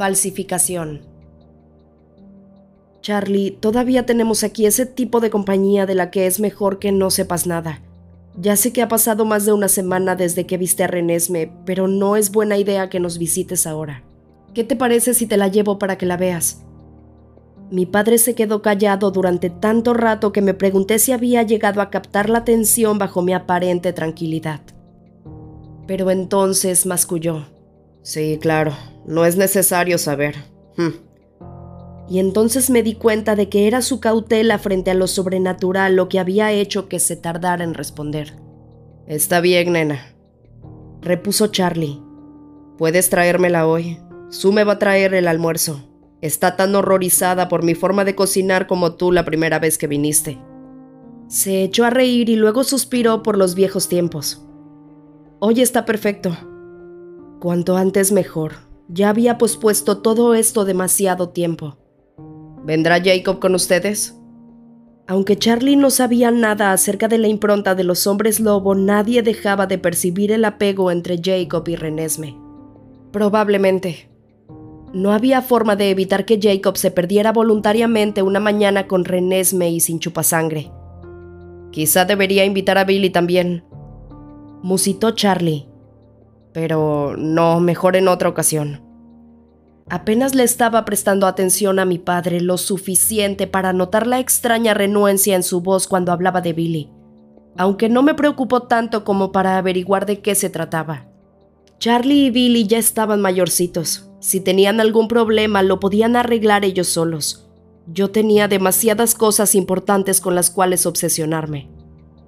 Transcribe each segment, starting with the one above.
Falsificación. Charlie, todavía tenemos aquí ese tipo de compañía de la que es mejor que no sepas nada. Ya sé que ha pasado más de una semana desde que viste a Renesme, pero no es buena idea que nos visites ahora. ¿Qué te parece si te la llevo para que la veas? Mi padre se quedó callado durante tanto rato que me pregunté si había llegado a captar la atención bajo mi aparente tranquilidad. Pero entonces masculló. Sí, claro, no es necesario saber. Hm y entonces me di cuenta de que era su cautela frente a lo sobrenatural lo que había hecho que se tardara en responder. Está bien, nena, repuso Charlie. Puedes traérmela hoy. Su me va a traer el almuerzo. Está tan horrorizada por mi forma de cocinar como tú la primera vez que viniste. Se echó a reír y luego suspiró por los viejos tiempos. Hoy está perfecto. Cuanto antes mejor. Ya había pospuesto todo esto demasiado tiempo. ¿Vendrá Jacob con ustedes? Aunque Charlie no sabía nada acerca de la impronta de los hombres lobo, nadie dejaba de percibir el apego entre Jacob y Renesme. Probablemente. No había forma de evitar que Jacob se perdiera voluntariamente una mañana con Renesme y sin chupasangre. Quizá debería invitar a Billy también, musitó Charlie. Pero no, mejor en otra ocasión. Apenas le estaba prestando atención a mi padre lo suficiente para notar la extraña renuencia en su voz cuando hablaba de Billy, aunque no me preocupó tanto como para averiguar de qué se trataba. Charlie y Billy ya estaban mayorcitos. Si tenían algún problema lo podían arreglar ellos solos. Yo tenía demasiadas cosas importantes con las cuales obsesionarme.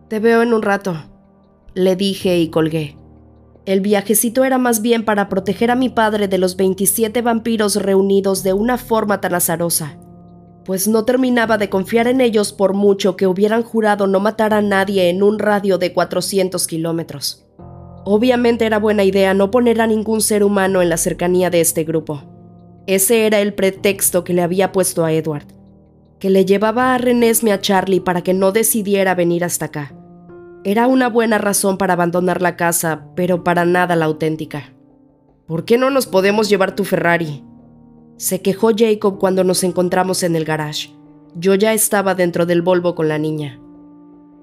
Te veo en un rato, le dije y colgué. El viajecito era más bien para proteger a mi padre de los 27 vampiros reunidos de una forma tan azarosa, pues no terminaba de confiar en ellos por mucho que hubieran jurado no matar a nadie en un radio de 400 kilómetros. Obviamente era buena idea no poner a ningún ser humano en la cercanía de este grupo. Ese era el pretexto que le había puesto a Edward, que le llevaba a Renesme a Charlie para que no decidiera venir hasta acá. Era una buena razón para abandonar la casa, pero para nada la auténtica. ¿Por qué no nos podemos llevar tu Ferrari? Se quejó Jacob cuando nos encontramos en el garage. Yo ya estaba dentro del Volvo con la niña.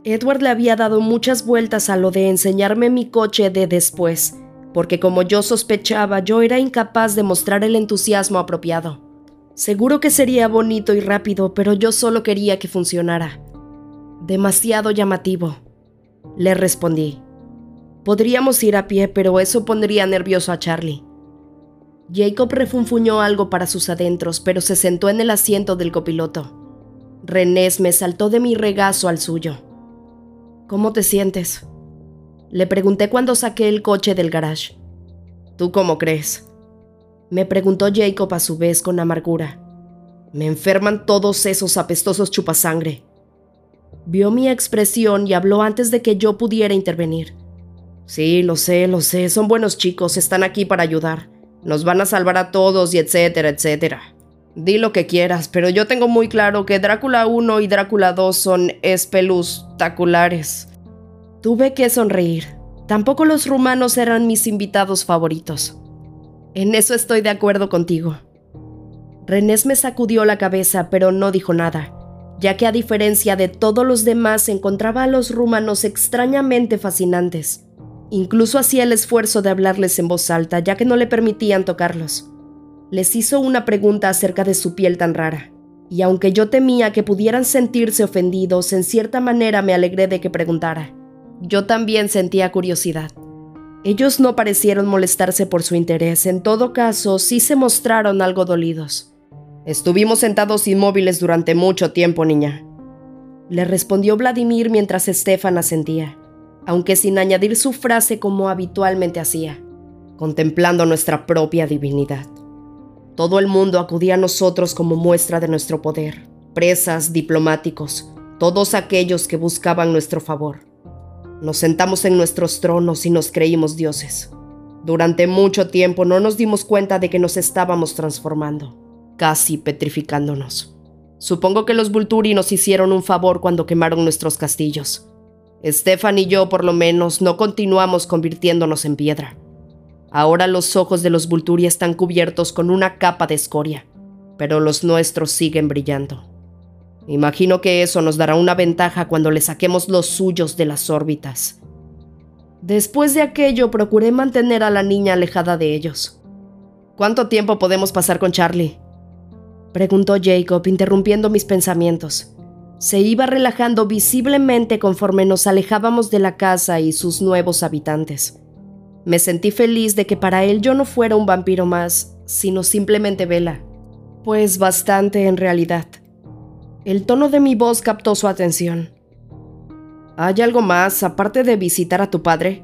Edward le había dado muchas vueltas a lo de enseñarme mi coche de después, porque como yo sospechaba, yo era incapaz de mostrar el entusiasmo apropiado. Seguro que sería bonito y rápido, pero yo solo quería que funcionara. Demasiado llamativo. Le respondí. Podríamos ir a pie, pero eso pondría nervioso a Charlie. Jacob refunfuñó algo para sus adentros, pero se sentó en el asiento del copiloto. Renés me saltó de mi regazo al suyo. ¿Cómo te sientes? Le pregunté cuando saqué el coche del garage. ¿Tú cómo crees? Me preguntó Jacob a su vez con amargura. Me enferman todos esos apestosos chupasangre. Vio mi expresión y habló antes de que yo pudiera intervenir. Sí, lo sé, lo sé, son buenos chicos, están aquí para ayudar. Nos van a salvar a todos y etcétera, etcétera. Di lo que quieras, pero yo tengo muy claro que Drácula 1 y Drácula 2 son espelustaculares. Tuve que sonreír. Tampoco los rumanos eran mis invitados favoritos. En eso estoy de acuerdo contigo. Renés me sacudió la cabeza, pero no dijo nada ya que a diferencia de todos los demás encontraba a los rumanos extrañamente fascinantes. Incluso hacía el esfuerzo de hablarles en voz alta, ya que no le permitían tocarlos. Les hizo una pregunta acerca de su piel tan rara, y aunque yo temía que pudieran sentirse ofendidos, en cierta manera me alegré de que preguntara. Yo también sentía curiosidad. Ellos no parecieron molestarse por su interés, en todo caso sí se mostraron algo dolidos. Estuvimos sentados inmóviles durante mucho tiempo, niña. Le respondió Vladimir mientras Estefan asentía, aunque sin añadir su frase como habitualmente hacía, contemplando nuestra propia divinidad. Todo el mundo acudía a nosotros como muestra de nuestro poder, presas, diplomáticos, todos aquellos que buscaban nuestro favor. Nos sentamos en nuestros tronos y nos creímos dioses. Durante mucho tiempo no nos dimos cuenta de que nos estábamos transformando casi petrificándonos. Supongo que los Vulturi nos hicieron un favor cuando quemaron nuestros castillos. Stefan y yo, por lo menos, no continuamos convirtiéndonos en piedra. Ahora los ojos de los Vulturi están cubiertos con una capa de escoria, pero los nuestros siguen brillando. Imagino que eso nos dará una ventaja cuando le saquemos los suyos de las órbitas. Después de aquello, procuré mantener a la niña alejada de ellos. ¿Cuánto tiempo podemos pasar con Charlie? Preguntó Jacob, interrumpiendo mis pensamientos. Se iba relajando visiblemente conforme nos alejábamos de la casa y sus nuevos habitantes. Me sentí feliz de que para él yo no fuera un vampiro más, sino simplemente Vela. Pues bastante en realidad. El tono de mi voz captó su atención. ¿Hay algo más aparte de visitar a tu padre?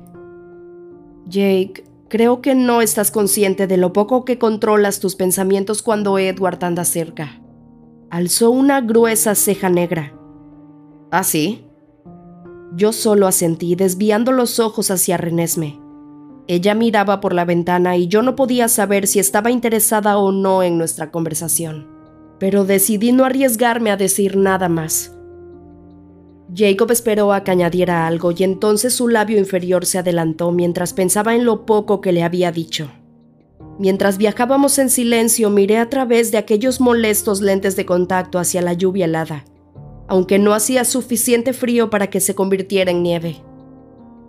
Jake, creo que no estás consciente de lo poco que controlas tus pensamientos cuando Edward anda cerca. Alzó una gruesa ceja negra. ¿Ah, sí? Yo solo asentí, desviando los ojos hacia Renesme. Ella miraba por la ventana y yo no podía saber si estaba interesada o no en nuestra conversación pero decidí no arriesgarme a decir nada más. Jacob esperó a que añadiera algo y entonces su labio inferior se adelantó mientras pensaba en lo poco que le había dicho. Mientras viajábamos en silencio miré a través de aquellos molestos lentes de contacto hacia la lluvia helada, aunque no hacía suficiente frío para que se convirtiera en nieve.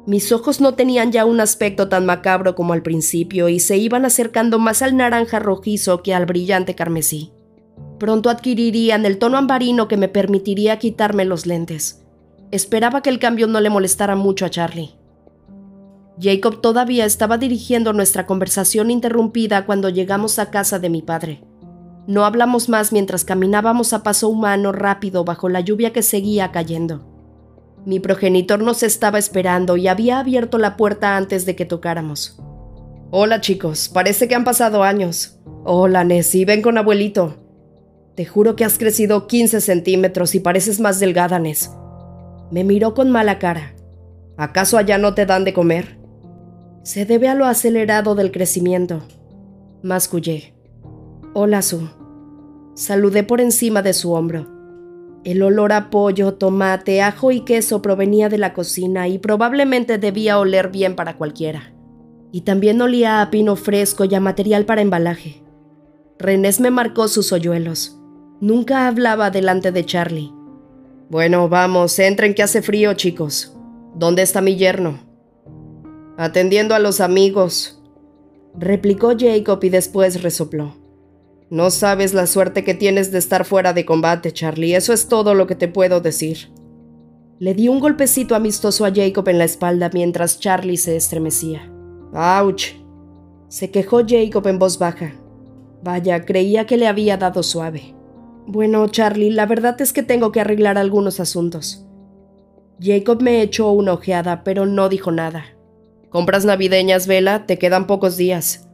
Mis ojos no tenían ya un aspecto tan macabro como al principio y se iban acercando más al naranja rojizo que al brillante carmesí. Pronto adquirirían el tono ambarino que me permitiría quitarme los lentes. Esperaba que el cambio no le molestara mucho a Charlie. Jacob todavía estaba dirigiendo nuestra conversación interrumpida cuando llegamos a casa de mi padre. No hablamos más mientras caminábamos a paso humano rápido bajo la lluvia que seguía cayendo. Mi progenitor nos estaba esperando y había abierto la puerta antes de que tocáramos. Hola chicos, parece que han pasado años. Hola Nessie, ven con abuelito. Te juro que has crecido 15 centímetros y pareces más delgada, Ness. Me miró con mala cara. ¿Acaso allá no te dan de comer? Se debe a lo acelerado del crecimiento. Mascullé. Hola, Su. Saludé por encima de su hombro. El olor a pollo, tomate, ajo y queso provenía de la cocina y probablemente debía oler bien para cualquiera. Y también olía a pino fresco y a material para embalaje. Renés me marcó sus hoyuelos. Nunca hablaba delante de Charlie. Bueno, vamos, entren que hace frío, chicos. ¿Dónde está mi yerno? Atendiendo a los amigos, replicó Jacob y después resopló. No sabes la suerte que tienes de estar fuera de combate, Charlie. Eso es todo lo que te puedo decir. Le di un golpecito amistoso a Jacob en la espalda mientras Charlie se estremecía. ¡Auch! Se quejó Jacob en voz baja. Vaya, creía que le había dado suave. Bueno, Charlie, la verdad es que tengo que arreglar algunos asuntos. Jacob me echó una ojeada, pero no dijo nada. ¿Compras navideñas, Vela? Te quedan pocos días.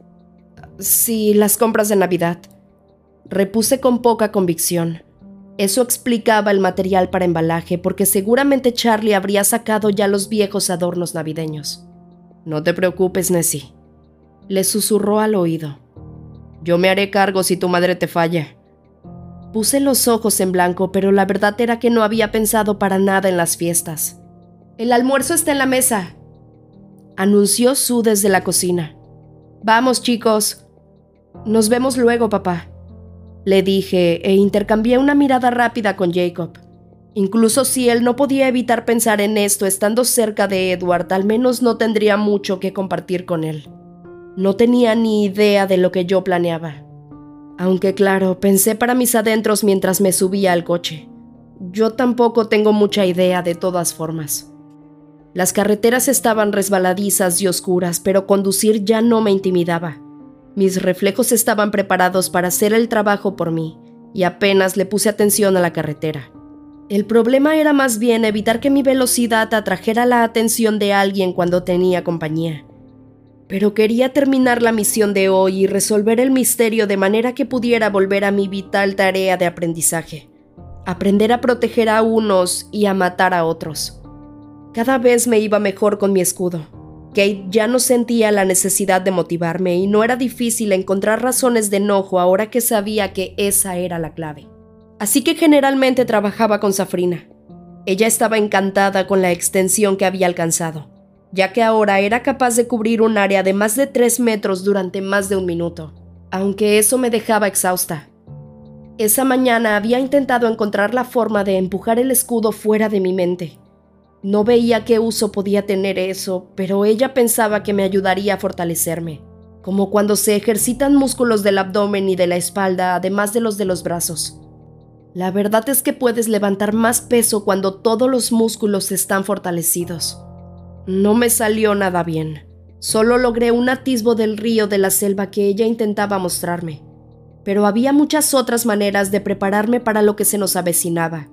Sí, las compras de Navidad. Repuse con poca convicción. Eso explicaba el material para embalaje, porque seguramente Charlie habría sacado ya los viejos adornos navideños. No te preocupes, Nessie. Le susurró al oído. Yo me haré cargo si tu madre te falla. Puse los ojos en blanco, pero la verdad era que no había pensado para nada en las fiestas. El almuerzo está en la mesa, anunció Sue desde la cocina. Vamos, chicos. Nos vemos luego, papá. Le dije e intercambié una mirada rápida con Jacob. Incluso si él no podía evitar pensar en esto estando cerca de Edward, al menos no tendría mucho que compartir con él. No tenía ni idea de lo que yo planeaba. Aunque claro, pensé para mis adentros mientras me subía al coche. Yo tampoco tengo mucha idea de todas formas. Las carreteras estaban resbaladizas y oscuras, pero conducir ya no me intimidaba. Mis reflejos estaban preparados para hacer el trabajo por mí, y apenas le puse atención a la carretera. El problema era más bien evitar que mi velocidad atrajera la atención de alguien cuando tenía compañía pero quería terminar la misión de hoy y resolver el misterio de manera que pudiera volver a mi vital tarea de aprendizaje. Aprender a proteger a unos y a matar a otros. Cada vez me iba mejor con mi escudo. Kate ya no sentía la necesidad de motivarme y no era difícil encontrar razones de enojo ahora que sabía que esa era la clave. Así que generalmente trabajaba con Safrina. Ella estaba encantada con la extensión que había alcanzado ya que ahora era capaz de cubrir un área de más de tres metros durante más de un minuto, aunque eso me dejaba exhausta. Esa mañana había intentado encontrar la forma de empujar el escudo fuera de mi mente. No veía qué uso podía tener eso, pero ella pensaba que me ayudaría a fortalecerme, como cuando se ejercitan músculos del abdomen y de la espalda, además de los de los brazos. La verdad es que puedes levantar más peso cuando todos los músculos están fortalecidos. No me salió nada bien. Solo logré un atisbo del río de la selva que ella intentaba mostrarme. Pero había muchas otras maneras de prepararme para lo que se nos avecinaba.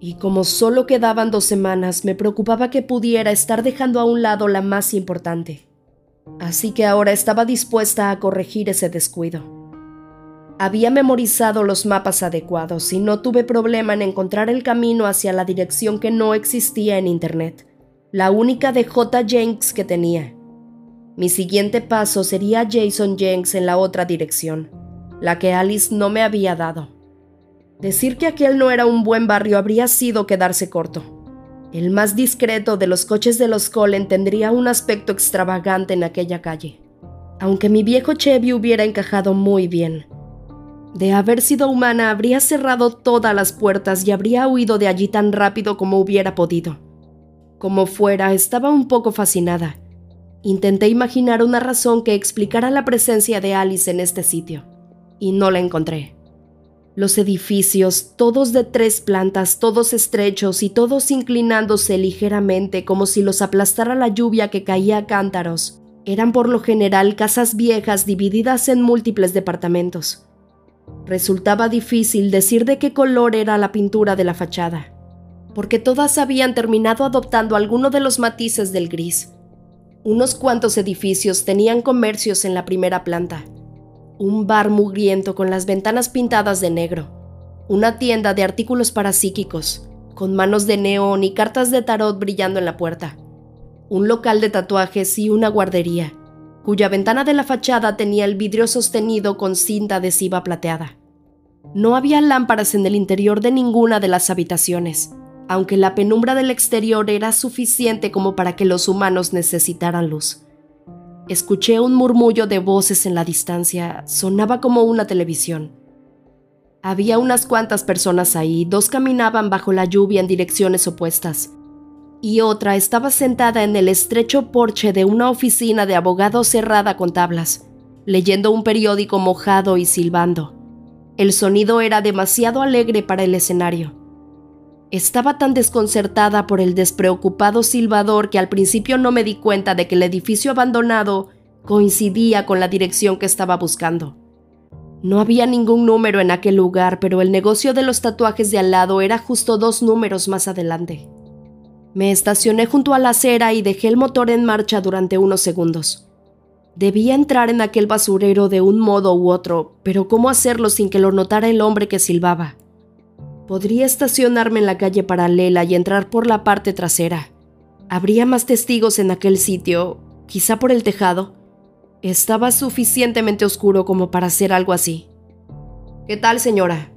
Y como solo quedaban dos semanas, me preocupaba que pudiera estar dejando a un lado la más importante. Así que ahora estaba dispuesta a corregir ese descuido. Había memorizado los mapas adecuados y no tuve problema en encontrar el camino hacia la dirección que no existía en Internet, la única de J. Jenks que tenía. Mi siguiente paso sería Jason Jenks en la otra dirección, la que Alice no me había dado. Decir que aquel no era un buen barrio habría sido quedarse corto. El más discreto de los coches de los Cullen tendría un aspecto extravagante en aquella calle, aunque mi viejo Chevy hubiera encajado muy bien. De haber sido humana, habría cerrado todas las puertas y habría huido de allí tan rápido como hubiera podido. Como fuera, estaba un poco fascinada. Intenté imaginar una razón que explicara la presencia de Alice en este sitio, y no la encontré. Los edificios, todos de tres plantas, todos estrechos y todos inclinándose ligeramente como si los aplastara la lluvia que caía a cántaros, eran por lo general casas viejas divididas en múltiples departamentos. Resultaba difícil decir de qué color era la pintura de la fachada, porque todas habían terminado adoptando alguno de los matices del gris. Unos cuantos edificios tenían comercios en la primera planta, un bar mugriento con las ventanas pintadas de negro, una tienda de artículos parapsíquicos, con manos de neón y cartas de tarot brillando en la puerta, un local de tatuajes y una guardería cuya ventana de la fachada tenía el vidrio sostenido con cinta adhesiva plateada. No había lámparas en el interior de ninguna de las habitaciones, aunque la penumbra del exterior era suficiente como para que los humanos necesitaran luz. Escuché un murmullo de voces en la distancia, sonaba como una televisión. Había unas cuantas personas ahí, dos caminaban bajo la lluvia en direcciones opuestas, y otra estaba sentada en el estrecho porche de una oficina de abogado cerrada con tablas, leyendo un periódico mojado y silbando. El sonido era demasiado alegre para el escenario. Estaba tan desconcertada por el despreocupado silbador que al principio no me di cuenta de que el edificio abandonado coincidía con la dirección que estaba buscando. No había ningún número en aquel lugar, pero el negocio de los tatuajes de al lado era justo dos números más adelante. Me estacioné junto a la acera y dejé el motor en marcha durante unos segundos. Debía entrar en aquel basurero de un modo u otro, pero ¿cómo hacerlo sin que lo notara el hombre que silbaba? Podría estacionarme en la calle paralela y entrar por la parte trasera. Habría más testigos en aquel sitio, quizá por el tejado. Estaba suficientemente oscuro como para hacer algo así. ¿Qué tal, señora?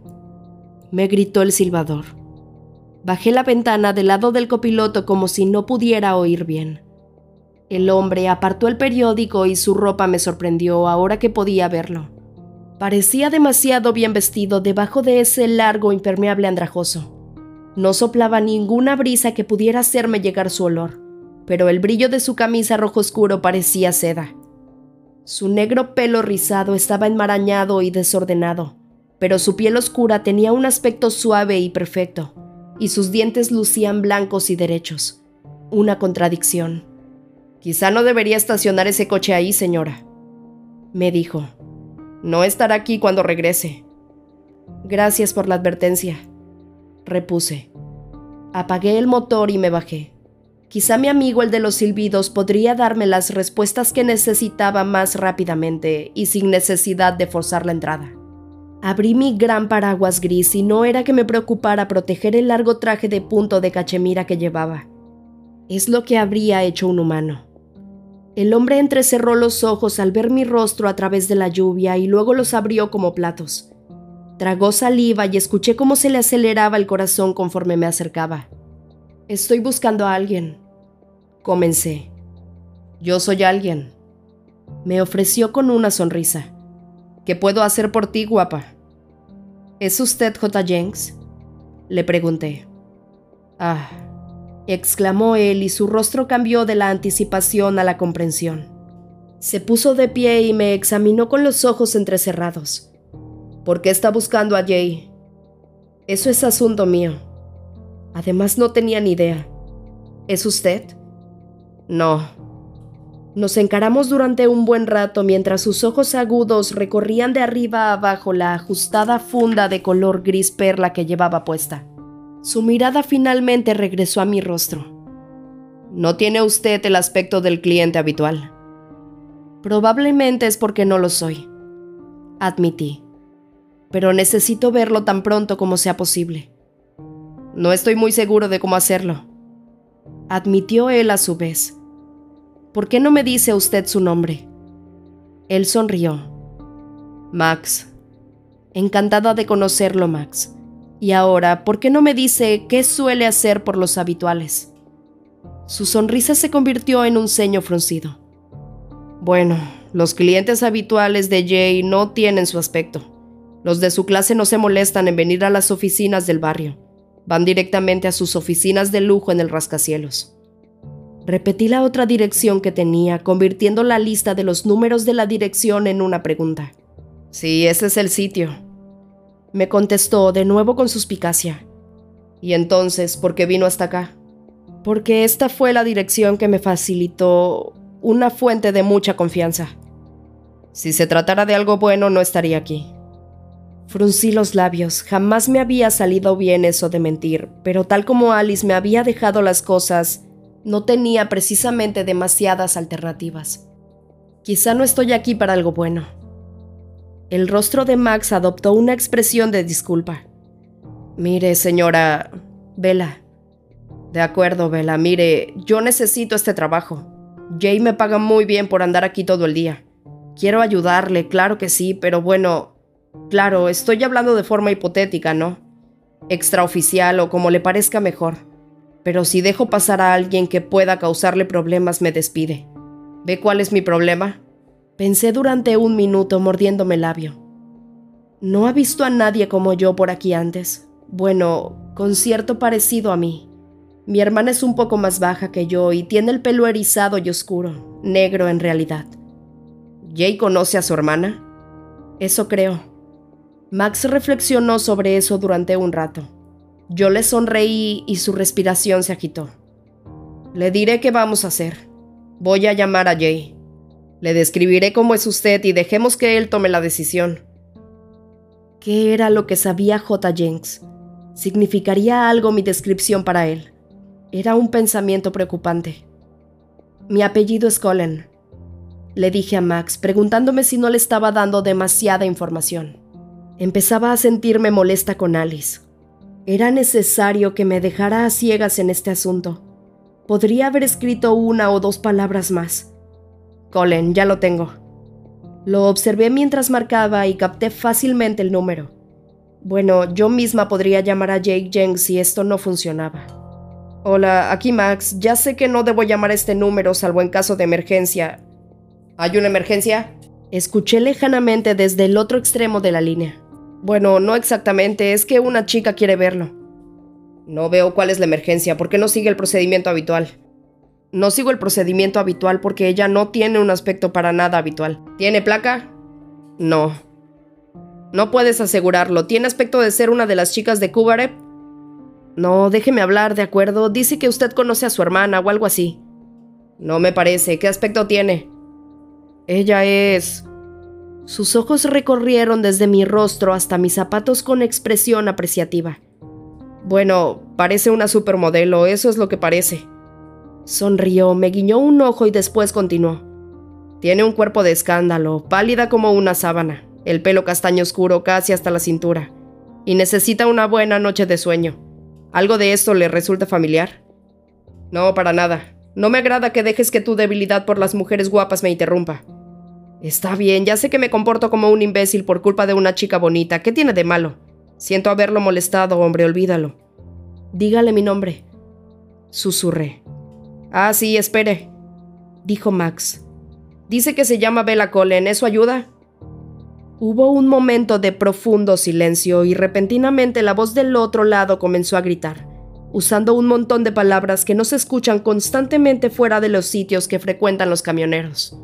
me gritó el silbador. Bajé la ventana del lado del copiloto como si no pudiera oír bien. El hombre apartó el periódico y su ropa me sorprendió ahora que podía verlo. Parecía demasiado bien vestido debajo de ese largo impermeable andrajoso. No soplaba ninguna brisa que pudiera hacerme llegar su olor, pero el brillo de su camisa rojo oscuro parecía seda. Su negro pelo rizado estaba enmarañado y desordenado, pero su piel oscura tenía un aspecto suave y perfecto y sus dientes lucían blancos y derechos. Una contradicción. Quizá no debería estacionar ese coche ahí, señora, me dijo. No estará aquí cuando regrese. Gracias por la advertencia, repuse. Apagué el motor y me bajé. Quizá mi amigo el de los silbidos podría darme las respuestas que necesitaba más rápidamente y sin necesidad de forzar la entrada. Abrí mi gran paraguas gris y no era que me preocupara proteger el largo traje de punto de cachemira que llevaba. Es lo que habría hecho un humano. El hombre entrecerró los ojos al ver mi rostro a través de la lluvia y luego los abrió como platos. Tragó saliva y escuché cómo se le aceleraba el corazón conforme me acercaba. Estoy buscando a alguien. Comencé. Yo soy alguien. Me ofreció con una sonrisa. ¿Qué puedo hacer por ti, guapa? ¿Es usted J. Jenks? Le pregunté. Ah, exclamó él y su rostro cambió de la anticipación a la comprensión. Se puso de pie y me examinó con los ojos entrecerrados. ¿Por qué está buscando a Jay? Eso es asunto mío. Además no tenía ni idea. ¿Es usted? No. Nos encaramos durante un buen rato mientras sus ojos agudos recorrían de arriba a abajo la ajustada funda de color gris perla que llevaba puesta. Su mirada finalmente regresó a mi rostro. No tiene usted el aspecto del cliente habitual. Probablemente es porque no lo soy. Admití. Pero necesito verlo tan pronto como sea posible. No estoy muy seguro de cómo hacerlo. Admitió él a su vez. ¿Por qué no me dice usted su nombre? Él sonrió. Max. Encantada de conocerlo, Max. Y ahora, ¿por qué no me dice qué suele hacer por los habituales? Su sonrisa se convirtió en un ceño fruncido. Bueno, los clientes habituales de Jay no tienen su aspecto. Los de su clase no se molestan en venir a las oficinas del barrio. Van directamente a sus oficinas de lujo en el rascacielos. Repetí la otra dirección que tenía, convirtiendo la lista de los números de la dirección en una pregunta. Sí, ese es el sitio. Me contestó de nuevo con suspicacia. ¿Y entonces por qué vino hasta acá? Porque esta fue la dirección que me facilitó una fuente de mucha confianza. Si se tratara de algo bueno, no estaría aquí. Fruncí los labios. Jamás me había salido bien eso de mentir, pero tal como Alice me había dejado las cosas, no tenía precisamente demasiadas alternativas. Quizá no estoy aquí para algo bueno. El rostro de Max adoptó una expresión de disculpa. Mire, señora... Vela. De acuerdo, Vela. Mire, yo necesito este trabajo. Jay me paga muy bien por andar aquí todo el día. Quiero ayudarle, claro que sí, pero bueno... Claro, estoy hablando de forma hipotética, ¿no? Extraoficial o como le parezca mejor pero si dejo pasar a alguien que pueda causarle problemas me despide. ¿Ve cuál es mi problema? Pensé durante un minuto mordiéndome el labio. No ha visto a nadie como yo por aquí antes. Bueno, con cierto parecido a mí. Mi hermana es un poco más baja que yo y tiene el pelo erizado y oscuro, negro en realidad. ¿Jay conoce a su hermana? Eso creo. Max reflexionó sobre eso durante un rato. Yo le sonreí y su respiración se agitó. Le diré qué vamos a hacer. Voy a llamar a Jay. Le describiré cómo es usted y dejemos que él tome la decisión. ¿Qué era lo que sabía J. Jenks? ¿Significaría algo mi descripción para él? Era un pensamiento preocupante. Mi apellido es Colin, le dije a Max, preguntándome si no le estaba dando demasiada información. Empezaba a sentirme molesta con Alice. Era necesario que me dejara a ciegas en este asunto. Podría haber escrito una o dos palabras más. Colin, ya lo tengo. Lo observé mientras marcaba y capté fácilmente el número. Bueno, yo misma podría llamar a Jake Jenks si esto no funcionaba. Hola, aquí Max. Ya sé que no debo llamar a este número salvo en caso de emergencia. ¿Hay una emergencia? Escuché lejanamente desde el otro extremo de la línea. Bueno, no exactamente, es que una chica quiere verlo. No veo cuál es la emergencia, ¿por qué no sigue el procedimiento habitual? No sigo el procedimiento habitual porque ella no tiene un aspecto para nada habitual. ¿Tiene placa? No. No puedes asegurarlo. ¿Tiene aspecto de ser una de las chicas de Kubarep? No, déjeme hablar, ¿de acuerdo? Dice que usted conoce a su hermana o algo así. No me parece. ¿Qué aspecto tiene? Ella es... Sus ojos recorrieron desde mi rostro hasta mis zapatos con expresión apreciativa. Bueno, parece una supermodelo, eso es lo que parece. Sonrió, me guiñó un ojo y después continuó. Tiene un cuerpo de escándalo, pálida como una sábana, el pelo castaño oscuro casi hasta la cintura, y necesita una buena noche de sueño. ¿Algo de esto le resulta familiar? No, para nada. No me agrada que dejes que tu debilidad por las mujeres guapas me interrumpa. Está bien, ya sé que me comporto como un imbécil por culpa de una chica bonita. ¿Qué tiene de malo? Siento haberlo molestado, hombre, olvídalo. Dígale mi nombre. Susurré. Ah, sí, espere. dijo Max. Dice que se llama Bella Collen, ¿eso ayuda? Hubo un momento de profundo silencio y repentinamente la voz del otro lado comenzó a gritar, usando un montón de palabras que no se escuchan constantemente fuera de los sitios que frecuentan los camioneros.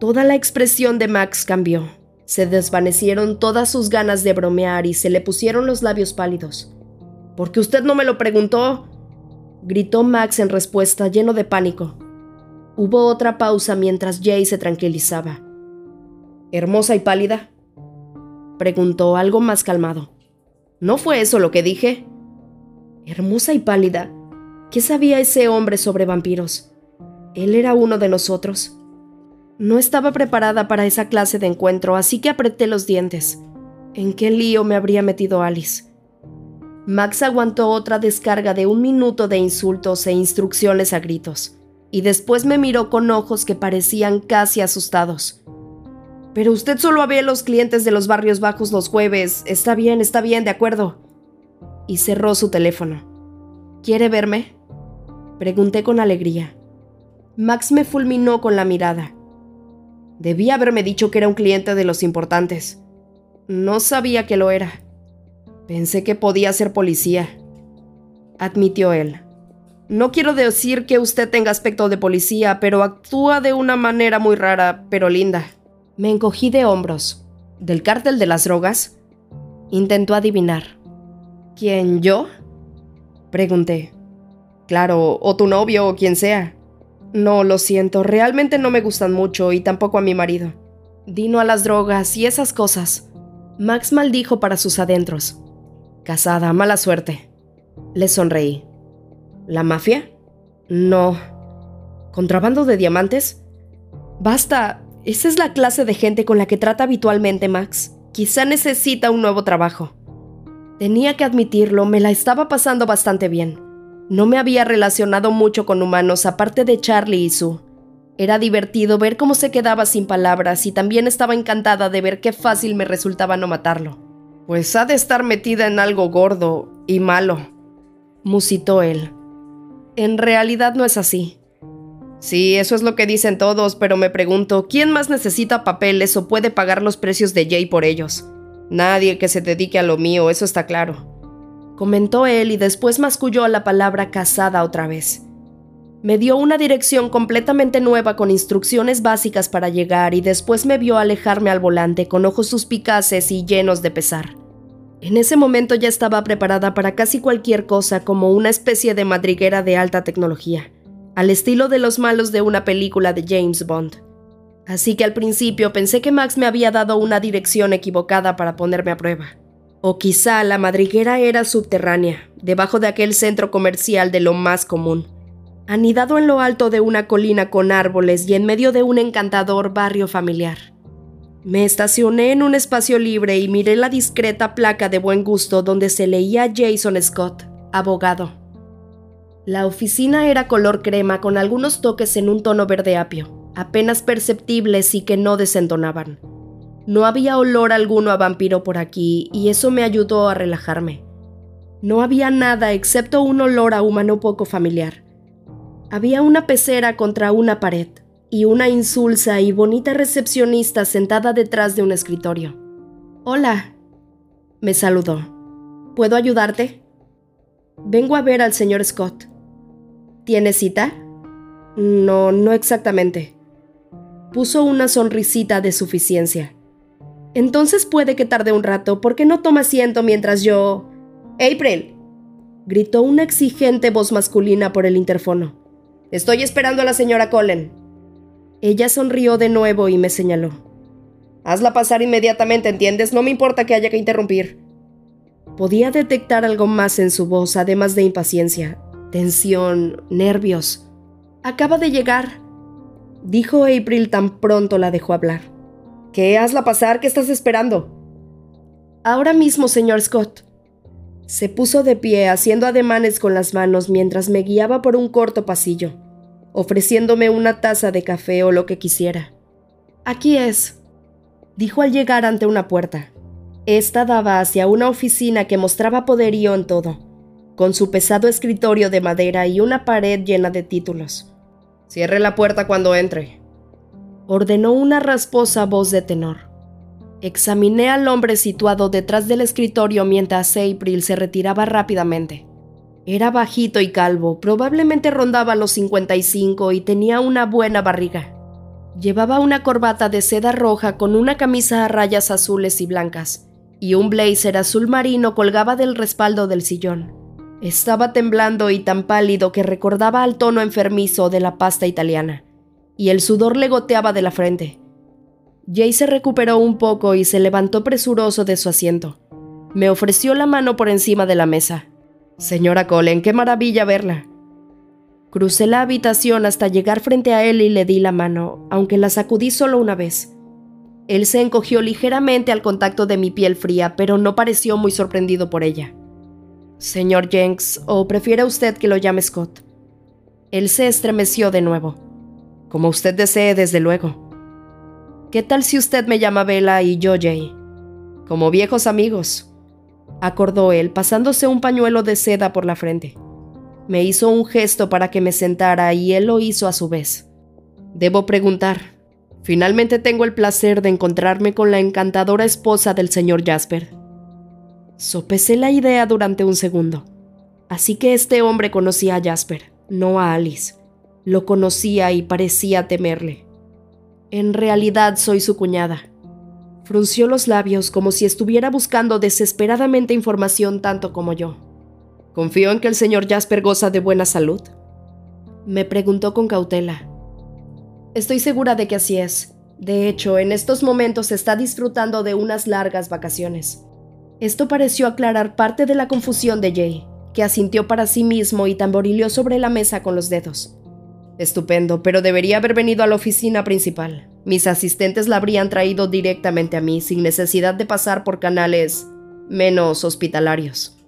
Toda la expresión de Max cambió. Se desvanecieron todas sus ganas de bromear y se le pusieron los labios pálidos. ¿Por qué usted no me lo preguntó? Gritó Max en respuesta, lleno de pánico. Hubo otra pausa mientras Jay se tranquilizaba. ¿Hermosa y pálida? preguntó algo más calmado. ¿No fue eso lo que dije? Hermosa y pálida. ¿Qué sabía ese hombre sobre vampiros? Él era uno de nosotros. No estaba preparada para esa clase de encuentro, así que apreté los dientes. ¿En qué lío me habría metido Alice? Max aguantó otra descarga de un minuto de insultos e instrucciones a gritos, y después me miró con ojos que parecían casi asustados. Pero usted solo ve a los clientes de los barrios bajos los jueves. Está bien, está bien, de acuerdo. Y cerró su teléfono. ¿Quiere verme? Pregunté con alegría. Max me fulminó con la mirada. Debía haberme dicho que era un cliente de los importantes. No sabía que lo era. Pensé que podía ser policía, admitió él. No quiero decir que usted tenga aspecto de policía, pero actúa de una manera muy rara, pero linda. Me encogí de hombros. ¿Del cártel de las drogas? Intentó adivinar. ¿Quién, yo? Pregunté. Claro, o tu novio o quien sea. No, lo siento, realmente no me gustan mucho y tampoco a mi marido. Dino a las drogas y esas cosas. Max maldijo para sus adentros. Casada, mala suerte. Le sonreí. ¿La mafia? No. ¿Contrabando de diamantes? Basta. Esa es la clase de gente con la que trata habitualmente Max. Quizá necesita un nuevo trabajo. Tenía que admitirlo, me la estaba pasando bastante bien. No me había relacionado mucho con humanos aparte de Charlie y Sue. Era divertido ver cómo se quedaba sin palabras y también estaba encantada de ver qué fácil me resultaba no matarlo. Pues ha de estar metida en algo gordo y malo, musitó él. En realidad no es así. Sí, eso es lo que dicen todos, pero me pregunto, ¿quién más necesita papeles o puede pagar los precios de Jay por ellos? Nadie que se dedique a lo mío, eso está claro comentó él y después masculló la palabra casada otra vez. Me dio una dirección completamente nueva con instrucciones básicas para llegar y después me vio alejarme al volante con ojos suspicaces y llenos de pesar. En ese momento ya estaba preparada para casi cualquier cosa como una especie de madriguera de alta tecnología, al estilo de los malos de una película de James Bond. Así que al principio pensé que Max me había dado una dirección equivocada para ponerme a prueba. O quizá la madriguera era subterránea, debajo de aquel centro comercial de lo más común, anidado en lo alto de una colina con árboles y en medio de un encantador barrio familiar. Me estacioné en un espacio libre y miré la discreta placa de buen gusto donde se leía Jason Scott, abogado. La oficina era color crema con algunos toques en un tono verde apio, apenas perceptibles y que no desentonaban. No había olor alguno a vampiro por aquí y eso me ayudó a relajarme. No había nada excepto un olor a humano poco familiar. Había una pecera contra una pared y una insulsa y bonita recepcionista sentada detrás de un escritorio. Hola, me saludó. ¿Puedo ayudarte? Vengo a ver al señor Scott. ¿Tiene cita? No, no exactamente. Puso una sonrisita de suficiencia. Entonces puede que tarde un rato, ¿por qué no toma asiento mientras yo... April, gritó una exigente voz masculina por el interfono. Estoy esperando a la señora Collen. Ella sonrió de nuevo y me señaló. Hazla pasar inmediatamente, ¿entiendes? No me importa que haya que interrumpir. Podía detectar algo más en su voz, además de impaciencia, tensión, nervios. Acaba de llegar, dijo April tan pronto la dejó hablar. ¿Qué? Hazla pasar, ¿qué estás esperando? Ahora mismo, señor Scott. Se puso de pie, haciendo ademanes con las manos mientras me guiaba por un corto pasillo, ofreciéndome una taza de café o lo que quisiera. Aquí es, dijo al llegar ante una puerta. Esta daba hacia una oficina que mostraba poderío en todo, con su pesado escritorio de madera y una pared llena de títulos. Cierre la puerta cuando entre, ordenó una rasposa voz de tenor. Examiné al hombre situado detrás del escritorio mientras April se retiraba rápidamente. Era bajito y calvo, probablemente rondaba los 55 y tenía una buena barriga. Llevaba una corbata de seda roja con una camisa a rayas azules y blancas, y un blazer azul marino colgaba del respaldo del sillón. Estaba temblando y tan pálido que recordaba al tono enfermizo de la pasta italiana, y el sudor le goteaba de la frente. Jay se recuperó un poco y se levantó presuroso de su asiento. Me ofreció la mano por encima de la mesa. Señora Colin, qué maravilla verla. Crucé la habitación hasta llegar frente a él y le di la mano, aunque la sacudí solo una vez. Él se encogió ligeramente al contacto de mi piel fría, pero no pareció muy sorprendido por ella. Señor Jenks, ¿o prefiere usted que lo llame Scott? Él se estremeció de nuevo. Como usted desee, desde luego. ¿Qué tal si usted me llama Bella y yo Jay? Como viejos amigos, acordó él, pasándose un pañuelo de seda por la frente. Me hizo un gesto para que me sentara y él lo hizo a su vez. Debo preguntar. Finalmente tengo el placer de encontrarme con la encantadora esposa del señor Jasper. Sopesé la idea durante un segundo. Así que este hombre conocía a Jasper, no a Alice. Lo conocía y parecía temerle. En realidad soy su cuñada. Frunció los labios como si estuviera buscando desesperadamente información tanto como yo. Confío en que el señor Jasper goza de buena salud. Me preguntó con cautela. Estoy segura de que así es. De hecho, en estos momentos está disfrutando de unas largas vacaciones. Esto pareció aclarar parte de la confusión de Jay, que asintió para sí mismo y tamborileó sobre la mesa con los dedos. Estupendo, pero debería haber venido a la oficina principal. Mis asistentes la habrían traído directamente a mí sin necesidad de pasar por canales menos hospitalarios.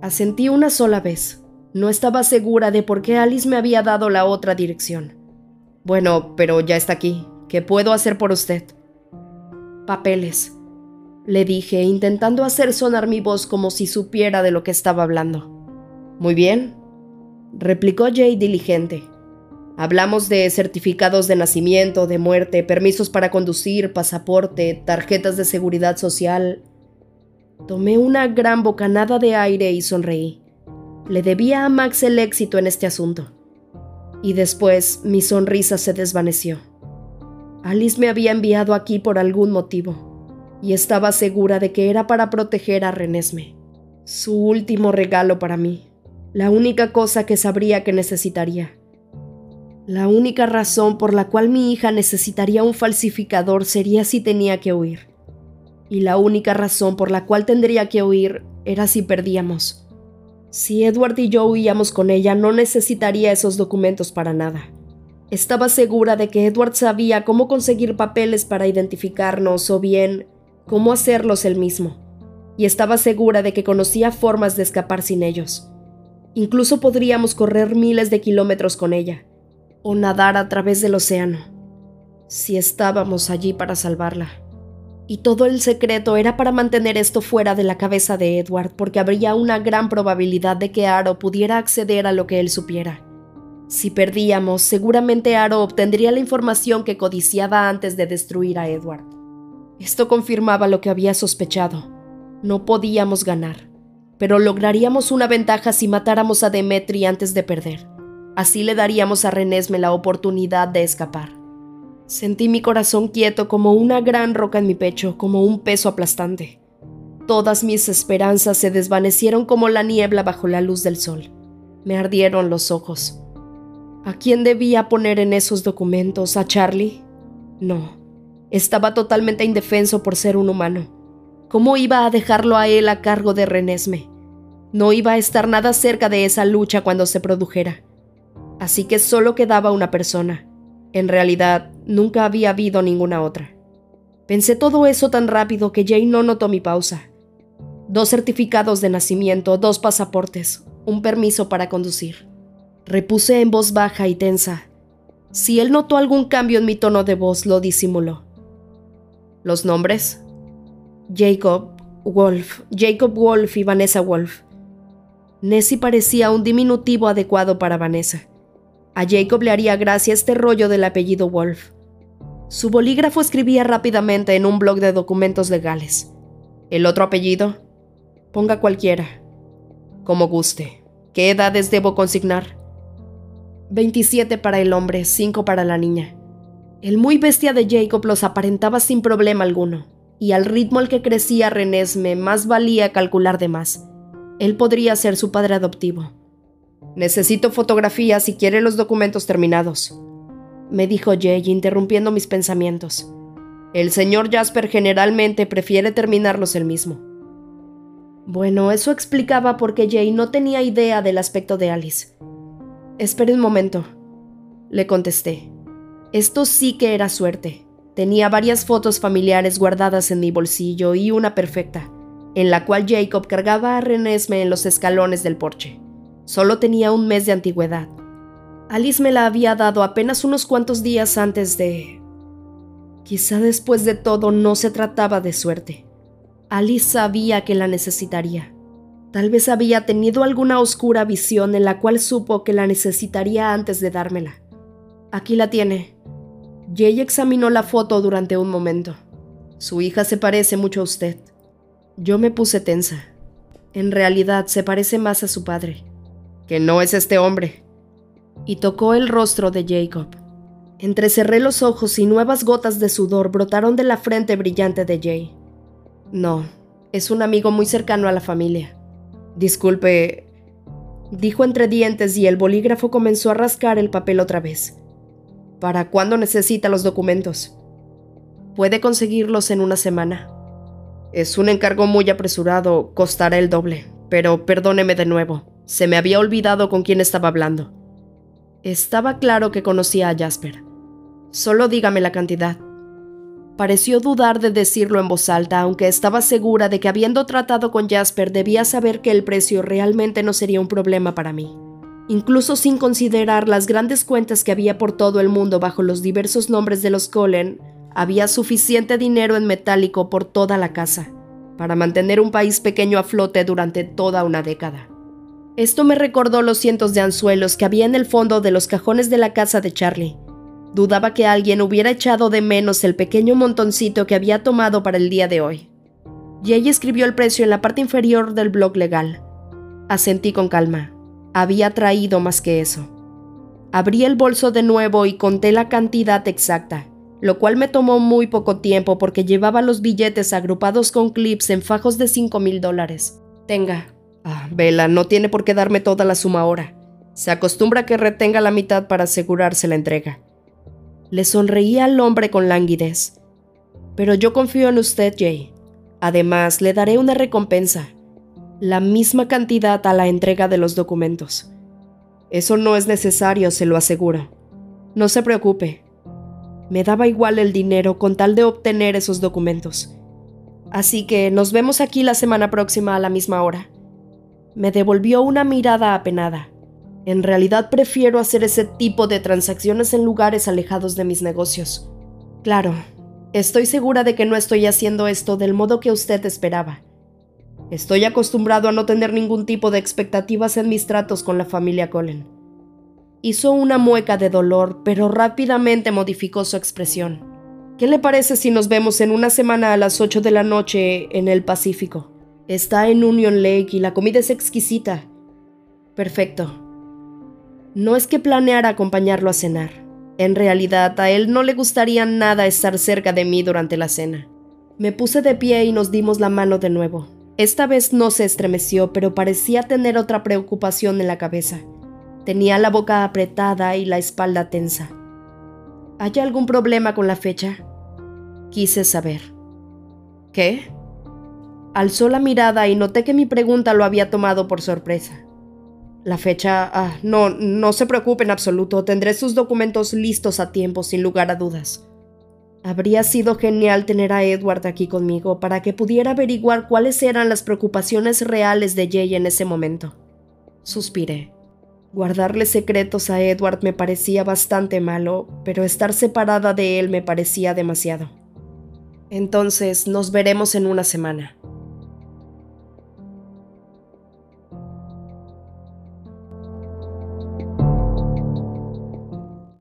Asentí una sola vez. No estaba segura de por qué Alice me había dado la otra dirección. Bueno, pero ya está aquí. ¿Qué puedo hacer por usted? Papeles, le dije, intentando hacer sonar mi voz como si supiera de lo que estaba hablando. Muy bien, replicó Jay diligente. Hablamos de certificados de nacimiento, de muerte, permisos para conducir, pasaporte, tarjetas de seguridad social, Tomé una gran bocanada de aire y sonreí. Le debía a Max el éxito en este asunto. Y después mi sonrisa se desvaneció. Alice me había enviado aquí por algún motivo, y estaba segura de que era para proteger a Renesme. Su último regalo para mí, la única cosa que sabría que necesitaría. La única razón por la cual mi hija necesitaría un falsificador sería si tenía que huir y la única razón por la cual tendría que huir era si perdíamos. Si Edward y yo huíamos con ella, no necesitaría esos documentos para nada. Estaba segura de que Edward sabía cómo conseguir papeles para identificarnos o bien cómo hacerlos él mismo, y estaba segura de que conocía formas de escapar sin ellos. Incluso podríamos correr miles de kilómetros con ella, o nadar a través del océano, si estábamos allí para salvarla. Y todo el secreto era para mantener esto fuera de la cabeza de Edward, porque habría una gran probabilidad de que Aro pudiera acceder a lo que él supiera. Si perdíamos, seguramente Aro obtendría la información que codiciaba antes de destruir a Edward. Esto confirmaba lo que había sospechado. No podíamos ganar, pero lograríamos una ventaja si matáramos a Demetri antes de perder. Así le daríamos a Renesme la oportunidad de escapar. Sentí mi corazón quieto como una gran roca en mi pecho, como un peso aplastante. Todas mis esperanzas se desvanecieron como la niebla bajo la luz del sol. Me ardieron los ojos. ¿A quién debía poner en esos documentos? ¿A Charlie? No. Estaba totalmente indefenso por ser un humano. ¿Cómo iba a dejarlo a él a cargo de Renesme? No iba a estar nada cerca de esa lucha cuando se produjera. Así que solo quedaba una persona, en realidad, nunca había habido ninguna otra. Pensé todo eso tan rápido que Jane no notó mi pausa. Dos certificados de nacimiento, dos pasaportes, un permiso para conducir. Repuse en voz baja y tensa. Si él notó algún cambio en mi tono de voz, lo disimuló. ¿Los nombres? Jacob, Wolf, Jacob Wolf y Vanessa Wolf. Nessie parecía un diminutivo adecuado para Vanessa A Jacob le haría gracia este rollo del apellido Wolf. Su bolígrafo escribía rápidamente en un blog de documentos legales. El otro apellido, ponga cualquiera, como guste. ¿Qué edades debo consignar? 27 para el hombre, 5 para la niña. El muy bestia de Jacob los aparentaba sin problema alguno, y al ritmo al que crecía Renesme más valía calcular de más. Él podría ser su padre adoptivo. Necesito fotografías si quiere los documentos terminados, me dijo Jay, interrumpiendo mis pensamientos. El señor Jasper generalmente prefiere terminarlos él mismo. Bueno, eso explicaba por qué Jay no tenía idea del aspecto de Alice. Espere un momento, le contesté. Esto sí que era suerte. Tenía varias fotos familiares guardadas en mi bolsillo y una perfecta, en la cual Jacob cargaba a Renesme en los escalones del porche. Solo tenía un mes de antigüedad. Alice me la había dado apenas unos cuantos días antes de... Quizá después de todo no se trataba de suerte. Alice sabía que la necesitaría. Tal vez había tenido alguna oscura visión en la cual supo que la necesitaría antes de dármela. Aquí la tiene. Jay examinó la foto durante un momento. Su hija se parece mucho a usted. Yo me puse tensa. En realidad se parece más a su padre. Que no es este hombre. Y tocó el rostro de Jacob. Entrecerré los ojos y nuevas gotas de sudor brotaron de la frente brillante de Jay. No, es un amigo muy cercano a la familia. Disculpe, dijo entre dientes y el bolígrafo comenzó a rascar el papel otra vez. ¿Para cuándo necesita los documentos? Puede conseguirlos en una semana. Es un encargo muy apresurado, costará el doble, pero perdóneme de nuevo, se me había olvidado con quién estaba hablando. Estaba claro que conocía a Jasper. Solo dígame la cantidad. Pareció dudar de decirlo en voz alta, aunque estaba segura de que habiendo tratado con Jasper debía saber que el precio realmente no sería un problema para mí. Incluso sin considerar las grandes cuentas que había por todo el mundo bajo los diversos nombres de los Colen, había suficiente dinero en metálico por toda la casa, para mantener un país pequeño a flote durante toda una década. Esto me recordó los cientos de anzuelos que había en el fondo de los cajones de la casa de Charlie, Dudaba que alguien hubiera echado de menos el pequeño montoncito que había tomado para el día de hoy. Y ella escribió el precio en la parte inferior del blog legal. Asentí con calma. Había traído más que eso. Abrí el bolso de nuevo y conté la cantidad exacta, lo cual me tomó muy poco tiempo porque llevaba los billetes agrupados con clips en fajos de cinco mil dólares. Tenga. Ah, Vela, no tiene por qué darme toda la suma ahora. Se acostumbra a que retenga la mitad para asegurarse la entrega. Le sonreía al hombre con languidez. Pero yo confío en usted, Jay. Además, le daré una recompensa. La misma cantidad a la entrega de los documentos. Eso no es necesario, se lo aseguro. No se preocupe. Me daba igual el dinero con tal de obtener esos documentos. Así que nos vemos aquí la semana próxima a la misma hora. Me devolvió una mirada apenada. En realidad prefiero hacer ese tipo de transacciones en lugares alejados de mis negocios. Claro, estoy segura de que no estoy haciendo esto del modo que usted esperaba. Estoy acostumbrado a no tener ningún tipo de expectativas en mis tratos con la familia Cullen. Hizo una mueca de dolor, pero rápidamente modificó su expresión. ¿Qué le parece si nos vemos en una semana a las 8 de la noche en el Pacífico? Está en Union Lake y la comida es exquisita. Perfecto. No es que planeara acompañarlo a cenar. En realidad, a él no le gustaría nada estar cerca de mí durante la cena. Me puse de pie y nos dimos la mano de nuevo. Esta vez no se estremeció, pero parecía tener otra preocupación en la cabeza. Tenía la boca apretada y la espalda tensa. ¿Hay algún problema con la fecha? Quise saber. ¿Qué? Alzó la mirada y noté que mi pregunta lo había tomado por sorpresa. La fecha... Ah, no, no se preocupe en absoluto. Tendré sus documentos listos a tiempo, sin lugar a dudas. Habría sido genial tener a Edward aquí conmigo para que pudiera averiguar cuáles eran las preocupaciones reales de Jay en ese momento. Suspiré. Guardarle secretos a Edward me parecía bastante malo, pero estar separada de él me parecía demasiado. Entonces nos veremos en una semana.